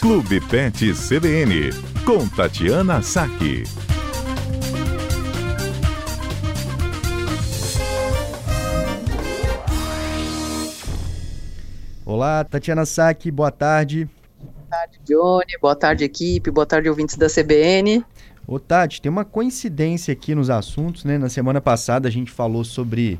Clube Pet CBN, com Tatiana Saque. Olá, Tatiana Saque, boa tarde. Boa tarde, Johnny. Boa tarde, equipe. Boa tarde, ouvintes da CBN. Ô, Tati, tem uma coincidência aqui nos assuntos, né? Na semana passada a gente falou sobre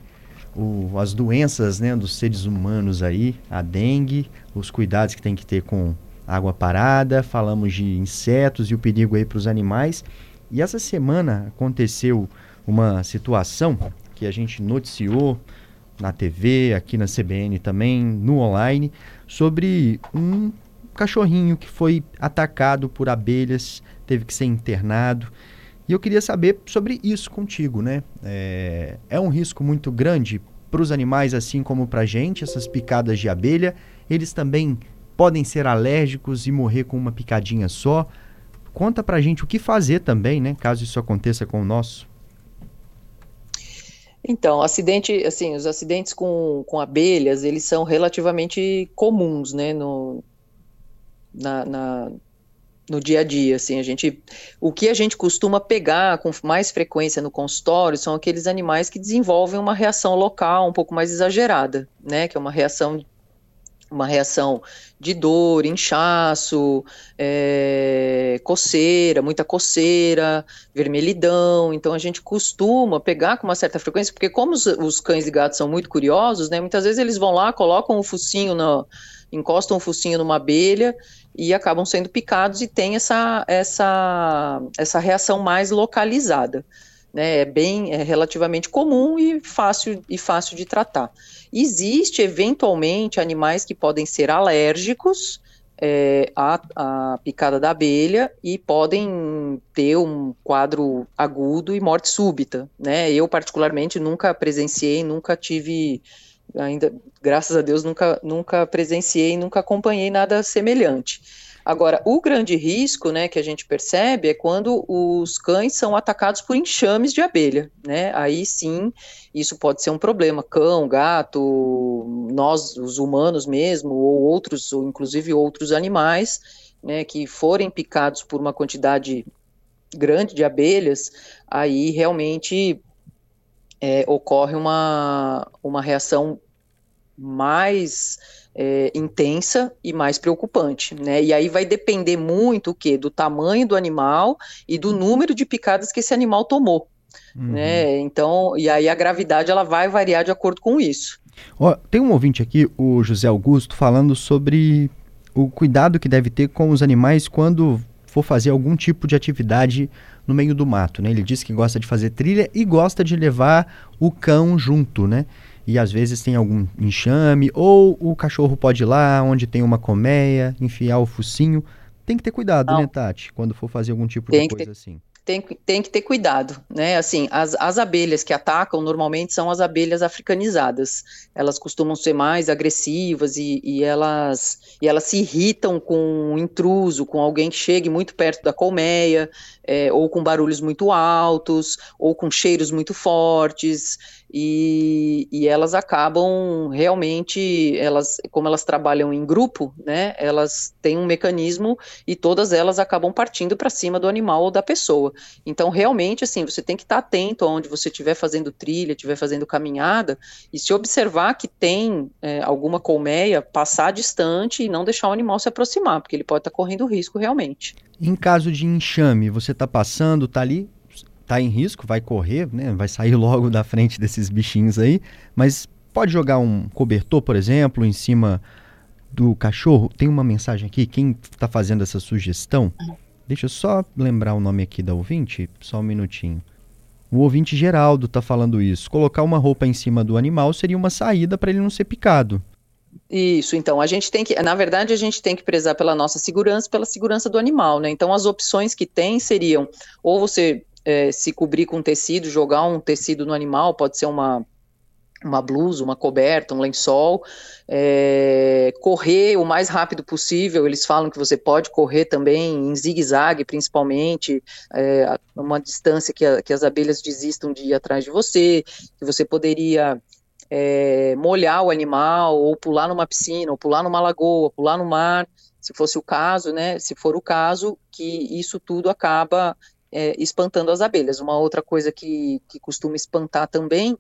o, as doenças né, dos seres humanos aí, a dengue, os cuidados que tem que ter com água parada, falamos de insetos e o perigo aí para os animais. E essa semana aconteceu uma situação que a gente noticiou na TV, aqui na CBN também, no online, sobre um cachorrinho que foi atacado por abelhas, teve que ser internado. E eu queria saber sobre isso contigo, né? É, é um risco muito grande para os animais, assim como para a gente, essas picadas de abelha. Eles também podem ser alérgicos e morrer com uma picadinha só. Conta para a gente o que fazer também, né? Caso isso aconteça com o nosso. Então, acidente, assim, os acidentes com, com abelhas, eles são relativamente comuns, né, no, na, na, no dia a dia, assim, a gente, o que a gente costuma pegar com mais frequência no consultório são aqueles animais que desenvolvem uma reação local um pouco mais exagerada, né, que é uma reação uma reação de dor, inchaço, é, coceira, muita coceira, vermelhidão. Então a gente costuma pegar com uma certa frequência, porque como os, os cães e gatos são muito curiosos, né? Muitas vezes eles vão lá, colocam o um focinho na, encostam o um focinho numa abelha e acabam sendo picados e tem essa, essa, essa reação mais localizada. Né, é bem é relativamente comum e fácil e fácil de tratar. Existe eventualmente animais que podem ser alérgicos é, à, à picada da abelha e podem ter um quadro agudo e morte súbita, né? Eu particularmente nunca presenciei, nunca tive ainda, graças a Deus, nunca, nunca presenciei, nunca acompanhei nada semelhante. Agora, o grande risco, né, que a gente percebe é quando os cães são atacados por enxames de abelha, né? Aí sim, isso pode ser um problema. Cão, gato, nós, os humanos mesmo, ou outros, ou inclusive outros animais, né, que forem picados por uma quantidade grande de abelhas, aí realmente é, ocorre uma, uma reação mais é, intensa e mais preocupante, né? E aí vai depender muito o que do tamanho do animal e do número de picadas que esse animal tomou, uhum. né? Então, e aí a gravidade ela vai variar de acordo com isso. Ó, tem um ouvinte aqui, o José Augusto, falando sobre o cuidado que deve ter com os animais quando for fazer algum tipo de atividade no meio do mato, né? Ele diz que gosta de fazer trilha e gosta de levar o cão junto, né? E às vezes tem algum enxame, ou o cachorro pode ir lá onde tem uma colmeia, enfiar o focinho. Tem que ter cuidado, Não. né, Tati, quando for fazer algum tipo tem de coisa ter, assim. Tem, tem que ter cuidado, né? Assim, as, as abelhas que atacam normalmente são as abelhas africanizadas. Elas costumam ser mais agressivas e, e elas, e elas se irritam com um intruso, com alguém que chegue muito perto da colmeia, é, ou com barulhos muito altos, ou com cheiros muito fortes e, e, elas acabam realmente, elas, como elas trabalham em grupo, né, elas têm um mecanismo e todas elas acabam partindo para cima do animal ou da pessoa. Então, realmente, assim, você tem que estar atento aonde você estiver fazendo trilha, estiver fazendo caminhada, e se observar que tem é, alguma colmeia, passar distante e não deixar o animal se aproximar, porque ele pode estar correndo risco realmente. Em caso de enxame, você está passando, está ali, está em risco, vai correr, né? Vai sair logo da frente desses bichinhos aí, mas pode jogar um cobertor, por exemplo, em cima do cachorro. Tem uma mensagem aqui, quem está fazendo essa sugestão? Deixa eu só lembrar o nome aqui da ouvinte, só um minutinho. O ouvinte Geraldo está falando isso. Colocar uma roupa em cima do animal seria uma saída para ele não ser picado. Isso, então, a gente tem que, na verdade, a gente tem que prezar pela nossa segurança, pela segurança do animal, né? Então, as opções que tem seriam, ou você é, se cobrir com tecido, jogar um tecido no animal, pode ser uma uma blusa, uma coberta, um lençol, é, correr o mais rápido possível. Eles falam que você pode correr também em zigue-zague, principalmente, é, uma distância que, a, que as abelhas desistam de ir atrás de você, que você poderia é, molhar o animal, ou pular numa piscina, ou pular numa lagoa, pular no mar, se fosse o caso, né? Se for o caso, que isso tudo acaba é, espantando as abelhas. Uma outra coisa que, que costuma espantar também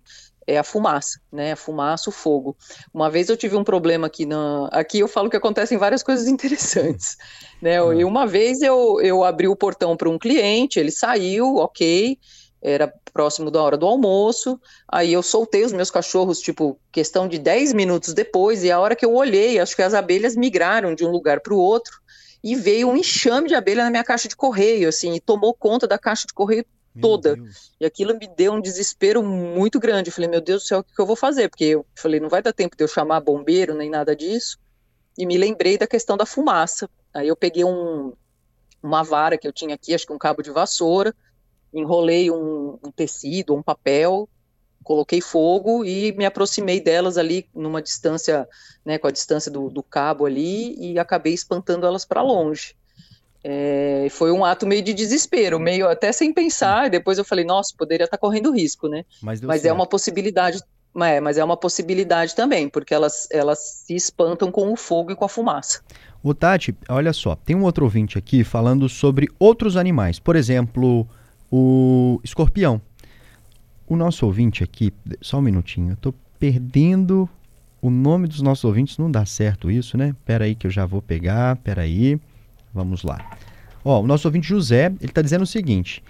é a fumaça, né? A fumaça, o fogo. Uma vez eu tive um problema aqui na. Aqui eu falo que acontecem várias coisas interessantes. Né? E uma vez eu, eu abri o portão para um cliente, ele saiu, ok era próximo da hora do almoço, aí eu soltei os meus cachorros, tipo, questão de 10 minutos depois, e a hora que eu olhei, acho que as abelhas migraram de um lugar para o outro, e veio um enxame de abelha na minha caixa de correio, assim, e tomou conta da caixa de correio toda. E aquilo me deu um desespero muito grande. Eu falei, meu Deus do céu, o que eu vou fazer? Porque eu falei, não vai dar tempo de eu chamar bombeiro nem nada disso. E me lembrei da questão da fumaça. Aí eu peguei um, uma vara que eu tinha aqui, acho que um cabo de vassoura, enrolei um, um tecido, um papel, coloquei fogo e me aproximei delas ali numa distância, né, com a distância do, do cabo ali e acabei espantando elas para longe. É, foi um ato meio de desespero, meio até sem pensar. Depois eu falei, nossa, poderia estar tá correndo risco, né? Mas, mas é uma possibilidade, é, mas é uma possibilidade também, porque elas, elas se espantam com o fogo e com a fumaça. O Tati, olha só, tem um outro ouvinte aqui falando sobre outros animais. Por exemplo, o escorpião. O nosso ouvinte aqui, só um minutinho, eu estou perdendo o nome dos nossos ouvintes, não dá certo isso, né? Pera aí que eu já vou pegar, pera aí, vamos lá. Ó, o nosso ouvinte José, ele está dizendo o seguinte,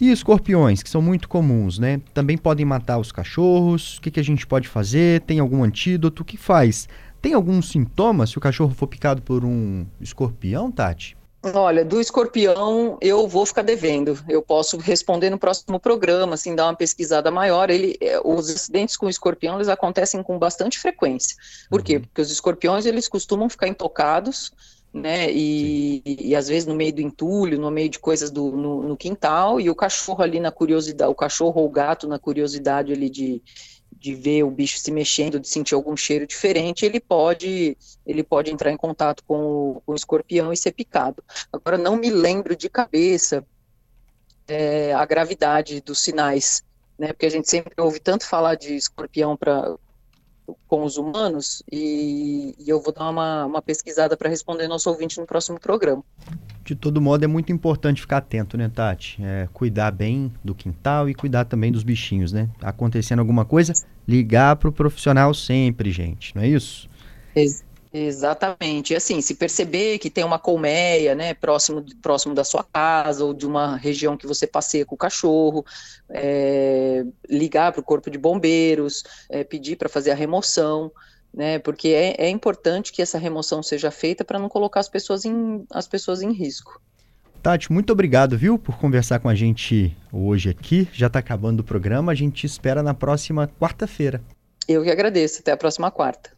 e escorpiões, que são muito comuns, né? Também podem matar os cachorros, o que, que a gente pode fazer? Tem algum antídoto? O que faz? Tem algum sintoma se o cachorro for picado por um escorpião, Tati? Olha, do escorpião eu vou ficar devendo. Eu posso responder no próximo programa, assim, dar uma pesquisada maior. Ele, é, os acidentes com escorpião eles acontecem com bastante frequência. Por uhum. quê? Porque os escorpiões eles costumam ficar intocados, né? E, e, e, às vezes no meio do entulho, no meio de coisas do, no, no quintal, e o cachorro ali na curiosidade, o cachorro ou o gato na curiosidade ali de de ver o bicho se mexendo, de sentir algum cheiro diferente, ele pode ele pode entrar em contato com o, com o escorpião e ser picado. Agora não me lembro de cabeça é, a gravidade dos sinais, né? Porque a gente sempre ouve tanto falar de escorpião para com os humanos e, e, eu vou dar uma, uma pesquisada para responder nosso ouvinte no próximo programa. De todo modo, é muito importante ficar atento, né, Tati? É, cuidar bem do quintal e cuidar também dos bichinhos, né? Acontecendo alguma coisa, ligar para o profissional sempre, gente, não é isso? Ex exatamente. E assim, se perceber que tem uma colmeia, né, próximo, próximo da sua casa ou de uma região que você passeia com o cachorro, é, ligar para o corpo de bombeiros, é, pedir para fazer a remoção né? Porque é, é importante que essa remoção seja feita para não colocar as pessoas em, as pessoas em risco. Tati, muito obrigado, viu, por conversar com a gente hoje aqui. Já está acabando o programa, a gente te espera na próxima quarta-feira. Eu que agradeço. Até a próxima quarta.